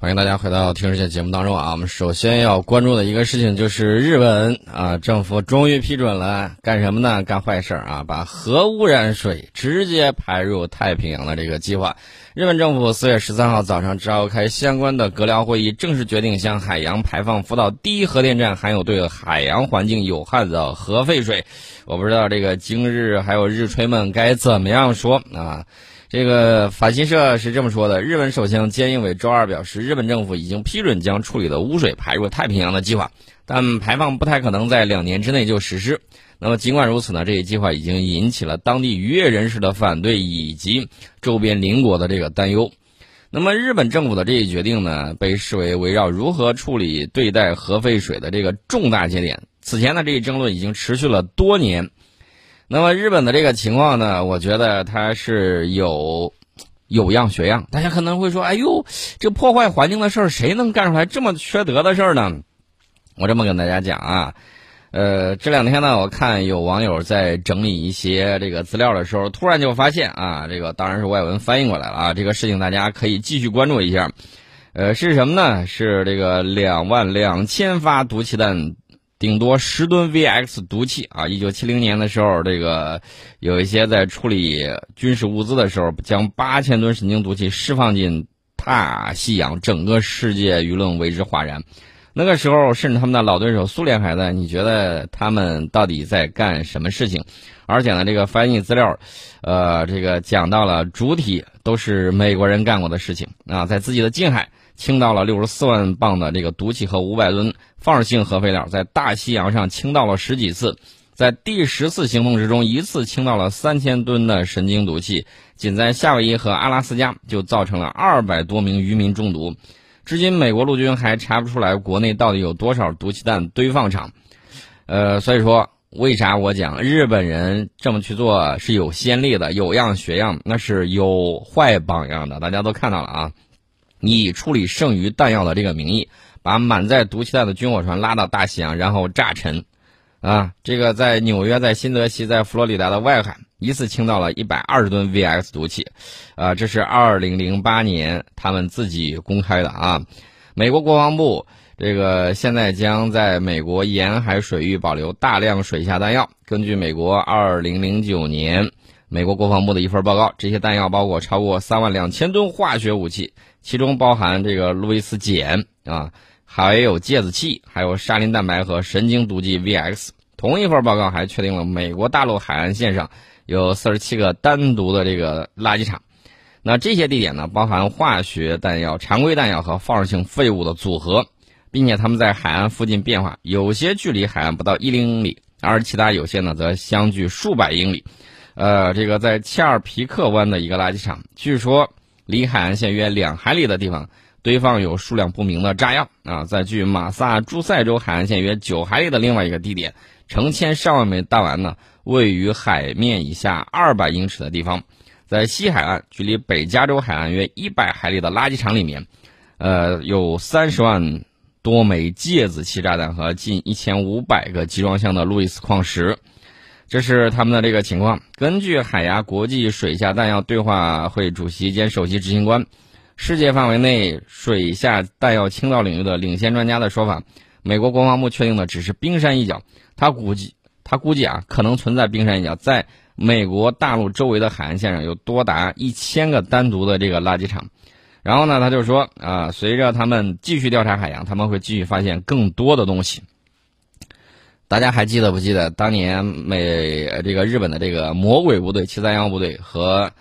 欢迎大家回到《听世界》节目当中啊！我们首先要关注的一个事情就是日本啊，政府终于批准了干什么呢？干坏事啊，把核污染水直接排入太平洋的这个计划。日本政府四月十三号早上召开相关的阁僚会议，正式决定向海洋排放福岛第一核电站含有对海洋环境有害的核废水。我不知道这个今日还有日吹们该怎么样说啊？这个法新社是这么说的：日本首相菅义伟周二表示，日本政府已经批准将处理的污水排入太平洋的计划，但排放不太可能在两年之内就实施。那么尽管如此呢，这一计划已经引起了当地渔业人士的反对以及周边邻国的这个担忧。那么日本政府的这一决定呢，被视为围绕如何处理对待核废水的这个重大节点。此前呢，这一争论已经持续了多年。那么日本的这个情况呢，我觉得它是有有样学样。大家可能会说：“哎呦，这破坏环境的事儿，谁能干出来这么缺德的事儿呢？”我这么跟大家讲啊，呃，这两天呢，我看有网友在整理一些这个资料的时候，突然就发现啊，这个当然是外文翻译过来了啊，这个事情大家可以继续关注一下。呃，是什么呢？是这个两万两千发毒气弹。顶多十吨 VX 毒气啊！一九七零年的时候，这个有一些在处理军事物资的时候，将八千吨神经毒气释放进大西洋，整个世界舆论为之哗然。那个时候，甚至他们的老对手苏联还在。你觉得他们到底在干什么事情？而且呢，这个翻译资料，呃，这个讲到了主体都是美国人干过的事情啊，在自己的近海。倾倒了六十四万磅的这个毒气和五百吨放射性核废料，在大西洋上倾倒了十几次，在第十次行动之中，一次倾倒了三千吨的神经毒气，仅在夏威夷和阿拉斯加就造成了二百多名渔民中毒。至今，美国陆军还查不出来国内到底有多少毒气弹堆放场。呃，所以说，为啥我讲日本人这么去做是有先例的，有样学样，那是有坏榜样的，大家都看到了啊。以处理剩余弹药的这个名义，把满载毒气弹的军火船拉到大西洋，然后炸沉，啊，这个在纽约、在新泽西、在佛罗里达的外海，一次倾倒了一百二十吨 VX 毒气，啊，这是二零零八年他们自己公开的啊。美国国防部这个现在将在美国沿海水域保留大量水下弹药。根据美国二零零九年美国国防部的一份报告，这些弹药包括超过三万两千吨化学武器。其中包含这个路易斯碱啊，还有芥子气，还有沙林蛋白和神经毒剂 VX。同一份报告还确定了美国大陆海岸线上有四十七个单独的这个垃圾场。那这些地点呢，包含化学弹药、常规弹药和放射性废物的组合，并且他们在海岸附近变化，有些距离海岸不到一零英里，而其他有些呢则相距数百英里。呃，这个在切尔皮克湾的一个垃圾场，据说。离海岸线约两海里的地方堆放有数量不明的炸药啊，在距马萨诸塞州海岸线约九海里的另外一个地点，成千上万枚弹丸呢位于海面以下二百英尺的地方，在西海岸距离北加州海岸约一百海里的垃圾场里面，呃，有三十万多枚芥子气炸弹和近一千五百个集装箱的路易斯矿石。这是他们的这个情况。根据海牙国际水下弹药对话会主席兼首席执行官、世界范围内水下弹药倾倒领域的领先专家的说法，美国国防部确定的只是冰山一角。他估计，他估计啊，可能存在冰山一角，在美国大陆周围的海岸线上有多达一千个单独的这个垃圾场。然后呢，他就说啊，随着他们继续调查海洋，他们会继续发现更多的东西。大家还记得不记得当年美这个日本的这个魔鬼部队七三幺部队和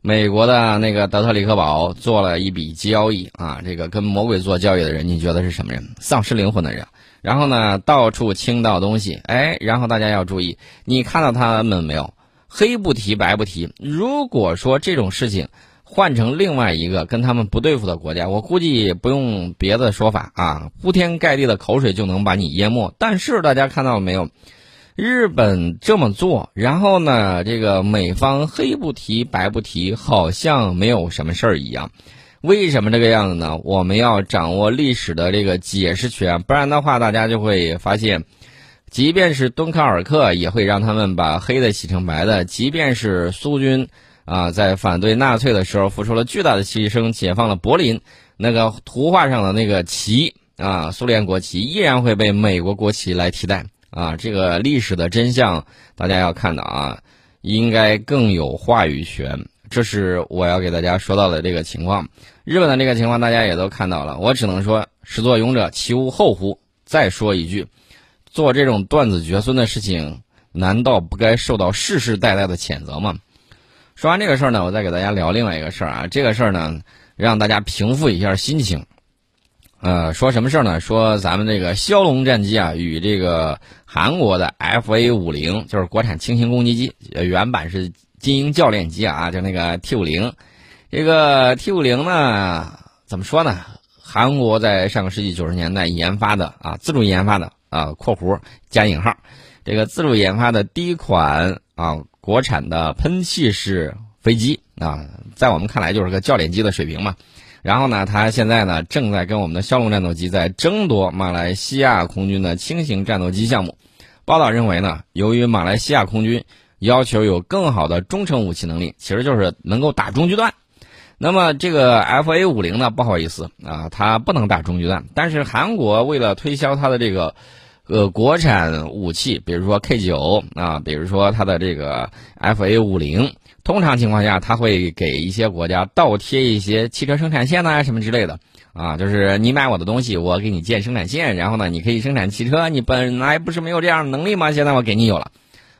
美国的那个德特里克堡做了一笔交易啊？这个跟魔鬼做交易的人，你觉得是什么人？丧失灵魂的人。然后呢，到处倾倒东西，哎，然后大家要注意，你看到他们没有？黑不提白不提。如果说这种事情。换成另外一个跟他们不对付的国家，我估计不用别的说法啊，铺天盖地的口水就能把你淹没。但是大家看到了没有？日本这么做，然后呢，这个美方黑不提白不提，好像没有什么事儿一样。为什么这个样子呢？我们要掌握历史的这个解释权，不然的话，大家就会发现，即便是敦刻尔克，也会让他们把黑的洗成白的；即便是苏军。啊，在反对纳粹的时候付出了巨大的牺牲，解放了柏林。那个图画上的那个旗啊，苏联国旗依然会被美国国旗来替代啊。这个历史的真相，大家要看到啊，应该更有话语权。这是我要给大家说到的这个情况。日本的这个情况，大家也都看到了。我只能说，始作俑者其无后乎？再说一句，做这种断子绝孙的事情，难道不该受到世世代代的谴责吗？说完这个事儿呢，我再给大家聊另外一个事儿啊。这个事儿呢，让大家平复一下心情。呃，说什么事儿呢？说咱们这个枭龙战机啊，与这个韩国的 FA 五零，就是国产轻型攻击机，原版是精英教练机啊，就那个 T 五零。这个 T 五零呢，怎么说呢？韩国在上个世纪九十年代研发的啊，自主研发的啊（括弧加引号），这个自主研发的第一款啊。国产的喷气式飞机啊，在我们看来就是个教练机的水平嘛。然后呢，它现在呢正在跟我们的枭龙战斗机在争夺马来西亚空军的轻型战斗机项目。报道认为呢，由于马来西亚空军要求有更好的中程武器能力，其实就是能够打中距弹。那么这个 FA 五零呢，不好意思啊，它不能打中距弹。但是韩国为了推销它的这个。呃，国产武器，比如说 K 九啊，比如说它的这个 FA 五零，通常情况下，它会给一些国家倒贴一些汽车生产线呐，什么之类的啊，就是你买我的东西，我给你建生产线，然后呢，你可以生产汽车，你本来不是没有这样的能力吗？现在我给你有了，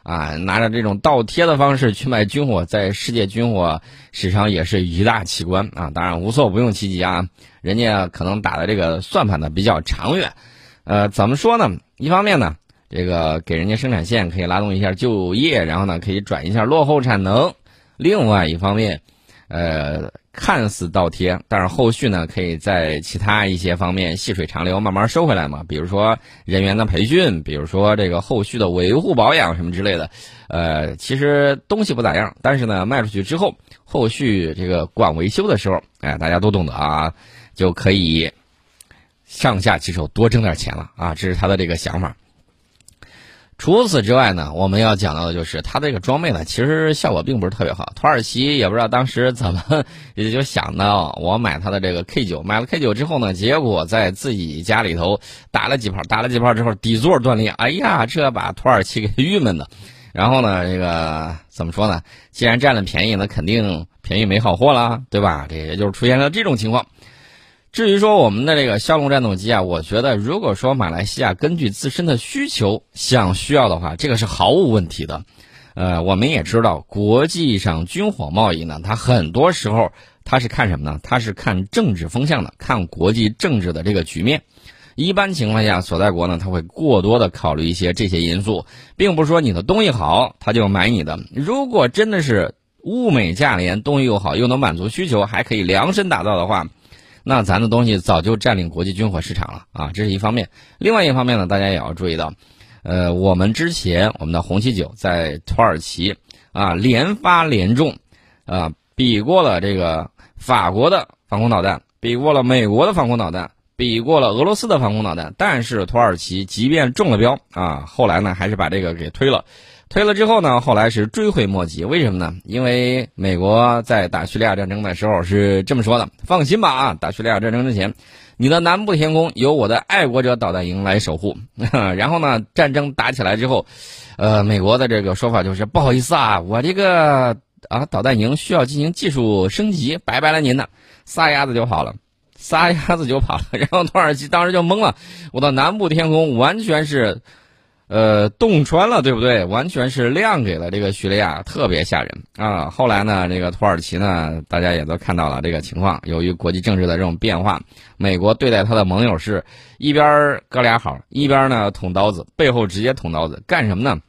啊，拿着这种倒贴的方式去卖军火，在世界军火史上也是一大奇观啊。当然无所不用其极啊，人家可能打的这个算盘呢比较长远。呃，怎么说呢？一方面呢，这个给人家生产线可以拉动一下就业，然后呢可以转一下落后产能；另外一方面，呃，看似倒贴，但是后续呢可以在其他一些方面细水长流，慢慢收回来嘛。比如说人员的培训，比如说这个后续的维护保养什么之类的。呃，其实东西不咋样，但是呢卖出去之后，后续这个管维修的时候，哎，大家都懂得啊，就可以。上下其手，多挣点钱了啊！这是他的这个想法。除此之外呢，我们要讲到的就是他这个装备呢，其实效果并不是特别好。土耳其也不知道当时怎么 也就想到我买他的这个 K 九，买了 K 九之后呢，结果在自己家里头打了几炮，打了几炮之后底座断裂，哎呀，这把土耳其给郁闷的。然后呢，这个怎么说呢？既然占了便宜，那肯定便宜没好货了，对吧？这也就是出现了这种情况。至于说我们的这个枭龙战斗机啊，我觉得如果说马来西亚根据自身的需求想需要的话，这个是毫无问题的。呃，我们也知道国际上军火贸易呢，它很多时候它是看什么呢？它是看政治风向的，看国际政治的这个局面。一般情况下，所在国呢，他会过多的考虑一些这些因素，并不是说你的东西好，他就买你的。如果真的是物美价廉，东西又好，又能满足需求，还可以量身打造的话。那咱的东西早就占领国际军火市场了啊，这是一方面。另外一方面呢，大家也要注意到，呃，我们之前我们的红旗九在土耳其啊连发连中，啊比过了这个法国的防空导弹，比过了美国的防空导弹，比过了俄罗斯的防空导弹，但是土耳其即便中了标啊，后来呢还是把这个给推了。推了之后呢，后来是追悔莫及。为什么呢？因为美国在打叙利亚战争的时候是这么说的：“放心吧，啊，打叙利亚战争之前，你的南部天空由我的爱国者导弹营来守护。”然后呢，战争打起来之后，呃，美国的这个说法就是：“不好意思啊，我这个啊导弹营需要进行技术升级，拜拜了您呢，撒丫子就跑了，撒丫子就跑了。”然后土耳其当时就懵了，我的南部天空完全是。呃，洞穿了，对不对？完全是亮给了这个叙利亚，特别吓人啊！后来呢，这个土耳其呢，大家也都看到了这个情况。由于国际政治的这种变化，美国对待他的盟友是一边哥俩好，一边呢捅刀子，背后直接捅刀子，干什么呢？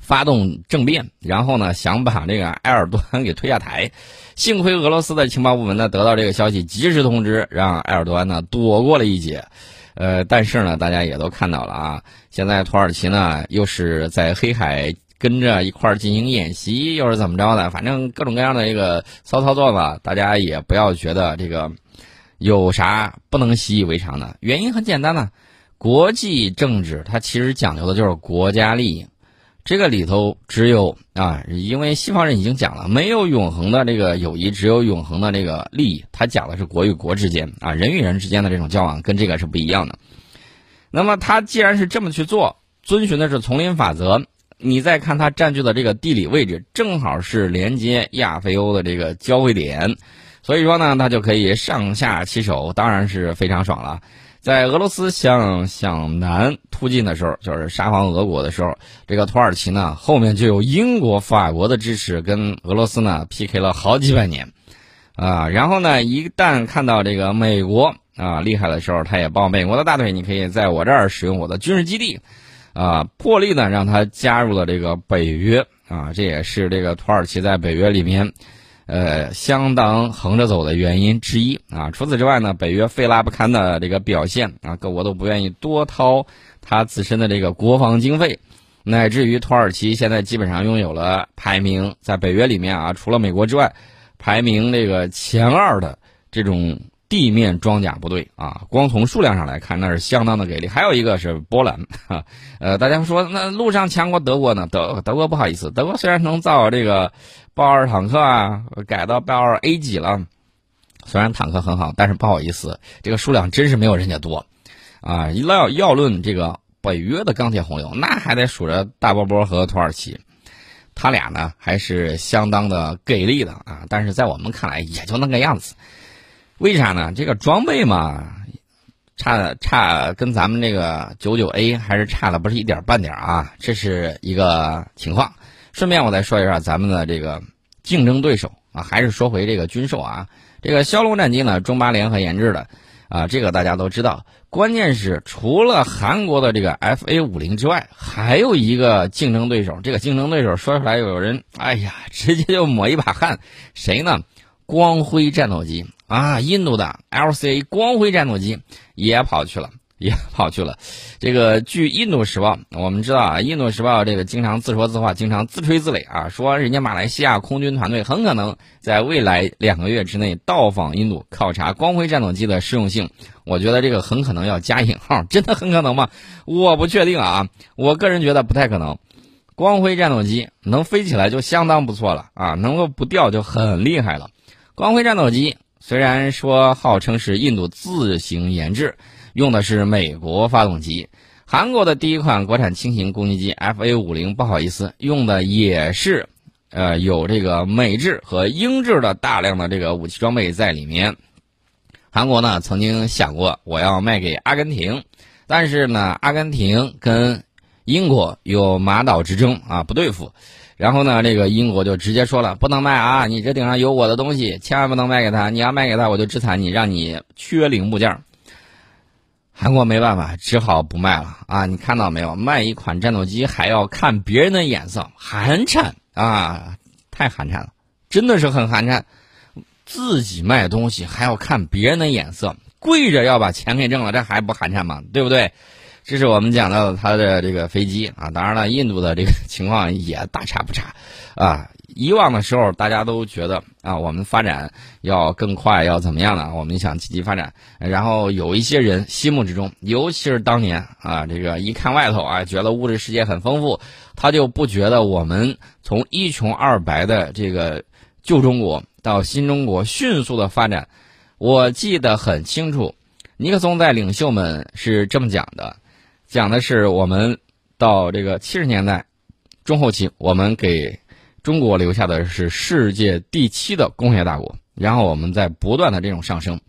发动政变，然后呢想把这个埃尔多安给推下台。幸亏俄罗斯的情报部门呢得到这个消息，及时通知，让埃尔多安呢躲过了一劫。呃，但是呢，大家也都看到了啊，现在土耳其呢又是在黑海跟着一块儿进行演习，又是怎么着的？反正各种各样的一个骚操作吧，大家也不要觉得这个有啥不能习以为常的。原因很简单呢，国际政治它其实讲究的就是国家利益，这个里头只有啊，因为西方人已经讲了，没有永恒的这个友谊，只有永恒的这个利益。他讲的是国与国之间啊，人与人之间的这种交往，跟这个是不一样的。那么他既然是这么去做，遵循的是丛林法则，你再看他占据的这个地理位置，正好是连接亚非欧的这个交汇点，所以说呢，他就可以上下其手，当然是非常爽了。在俄罗斯向向南突进的时候，就是沙皇俄国的时候，这个土耳其呢后面就有英国、法国的支持，跟俄罗斯呢 PK 了好几百年，啊，然后呢，一旦看到这个美国啊厉害的时候，他也抱美国的大腿，你可以在我这儿使用我的军事基地，啊，破例呢让他加入了这个北约，啊，这也是这个土耳其在北约里面。呃，相当横着走的原因之一啊。除此之外呢，北约费拉不堪的这个表现啊，各国都不愿意多掏他自身的这个国防经费，乃至于土耳其现在基本上拥有了排名在北约里面啊，除了美国之外，排名这个前二的这种地面装甲部队啊。光从数量上来看，那是相当的给力。还有一个是波兰，哈，呃，大家说那路上强过德国呢？德德国不好意思，德国虽然能造这个。豹二坦克啊，改到豹二 A 级了。虽然坦克很好，但是不好意思，这个数量真是没有人家多啊。要要论这个北约的钢铁洪流，那还得数着大波波和土耳其，他俩呢还是相当的给力的啊。但是在我们看来，也就那个样子。为啥呢？这个装备嘛，差差跟咱们这个九九 A 还是差的不是一点半点啊。这是一个情况。顺便我再说一下咱们的这个竞争对手啊，还是说回这个军售啊，这个枭龙战机呢，中巴联合研制的啊，这个大家都知道。关键是除了韩国的这个 FA 五零之外，还有一个竞争对手。这个竞争对手说出来有人，哎呀，直接就抹一把汗。谁呢？光辉战斗机啊，印度的 LCA 光辉战斗机也跑去了。也跑去了，这个据印度时报，我们知道啊，印度时报这个经常自说自话，经常自吹自擂啊，说人家马来西亚空军团队很可能在未来两个月之内到访印度考察光辉战斗机的适用性。我觉得这个很可能要加引号，真的很可能吗？我不确定啊，我个人觉得不太可能。光辉战斗机能飞起来就相当不错了啊，能够不掉就很厉害了。光辉战斗机虽然说号称是印度自行研制。用的是美国发动机，韩国的第一款国产轻型攻击机 FA 五零，不好意思，用的也是，呃，有这个美制和英制的大量的这个武器装备在里面。韩国呢曾经想过我要卖给阿根廷，但是呢，阿根廷跟英国有马岛之争啊，不对付，然后呢，这个英国就直接说了，不能卖啊，你这顶上有我的东西，千万不能卖给他，你要卖给他，我就制裁你，让你缺零部件。韩国没办法，只好不卖了啊！你看到没有？卖一款战斗机还要看别人的眼色，寒碜啊！太寒碜了，真的是很寒碜。自己卖东西还要看别人的眼色，跪着要把钱给挣了，这还不寒碜吗？对不对？这是我们讲到的他的这个飞机啊。当然了，印度的这个情况也大差不差啊。以往的时候，大家都觉得啊，我们发展要更快，要怎么样呢？我们想积极发展。然后有一些人心目之中，尤其是当年啊，这个一看外头啊，觉得物质世界很丰富，他就不觉得我们从一穷二白的这个旧中国到新中国迅速的发展。我记得很清楚，尼克松在领袖们是这么讲的，讲的是我们到这个七十年代中后期，我们给。中国留下的是世界第七的工业大国，然后我们在不断的这种上升，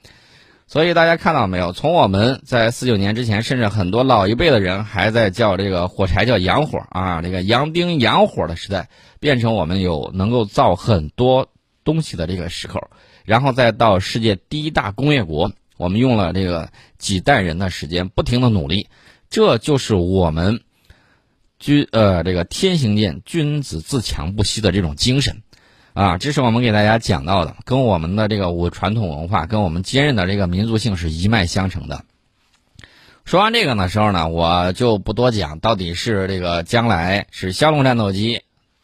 所以大家看到没有？从我们在四九年之前，甚至很多老一辈的人还在叫这个火柴叫洋火啊，这个洋丁洋火的时代，变成我们有能够造很多东西的这个时候，然后再到世界第一大工业国，我们用了这个几代人的时间，不停的努力，这就是我们。君呃，这个天行健，君子自强不息的这种精神，啊，这是我们给大家讲到的，跟我们的这个我传统文化，跟我们坚韧的这个民族性是一脉相承的。说完这个的时候呢，我就不多讲，到底是这个将来是枭龙战斗机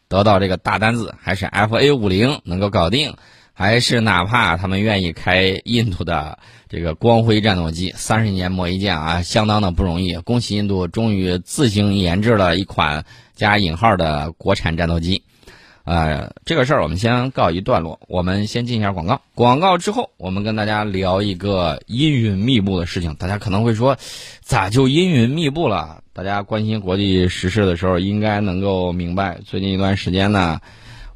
得到这个大单子，还是 F A 五零能够搞定，还是哪怕他们愿意开印度的这个光辉战斗机，三十年磨一剑啊，相当的不容易。恭喜印度终于自行研制了一款加引号的国产战斗机。呃，这个事儿我们先告一段落，我们先进一下广告。广告之后，我们跟大家聊一个阴云密布的事情。大家可能会说，咋就阴云密布了？大家关心国际时事的时候，应该能够明白。最近一段时间呢，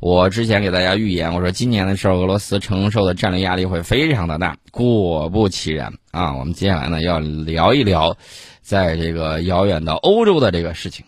我之前给大家预言，我说今年的时候，俄罗斯承受的战略压力会非常的大。果不其然啊，我们接下来呢要聊一聊，在这个遥远的欧洲的这个事情。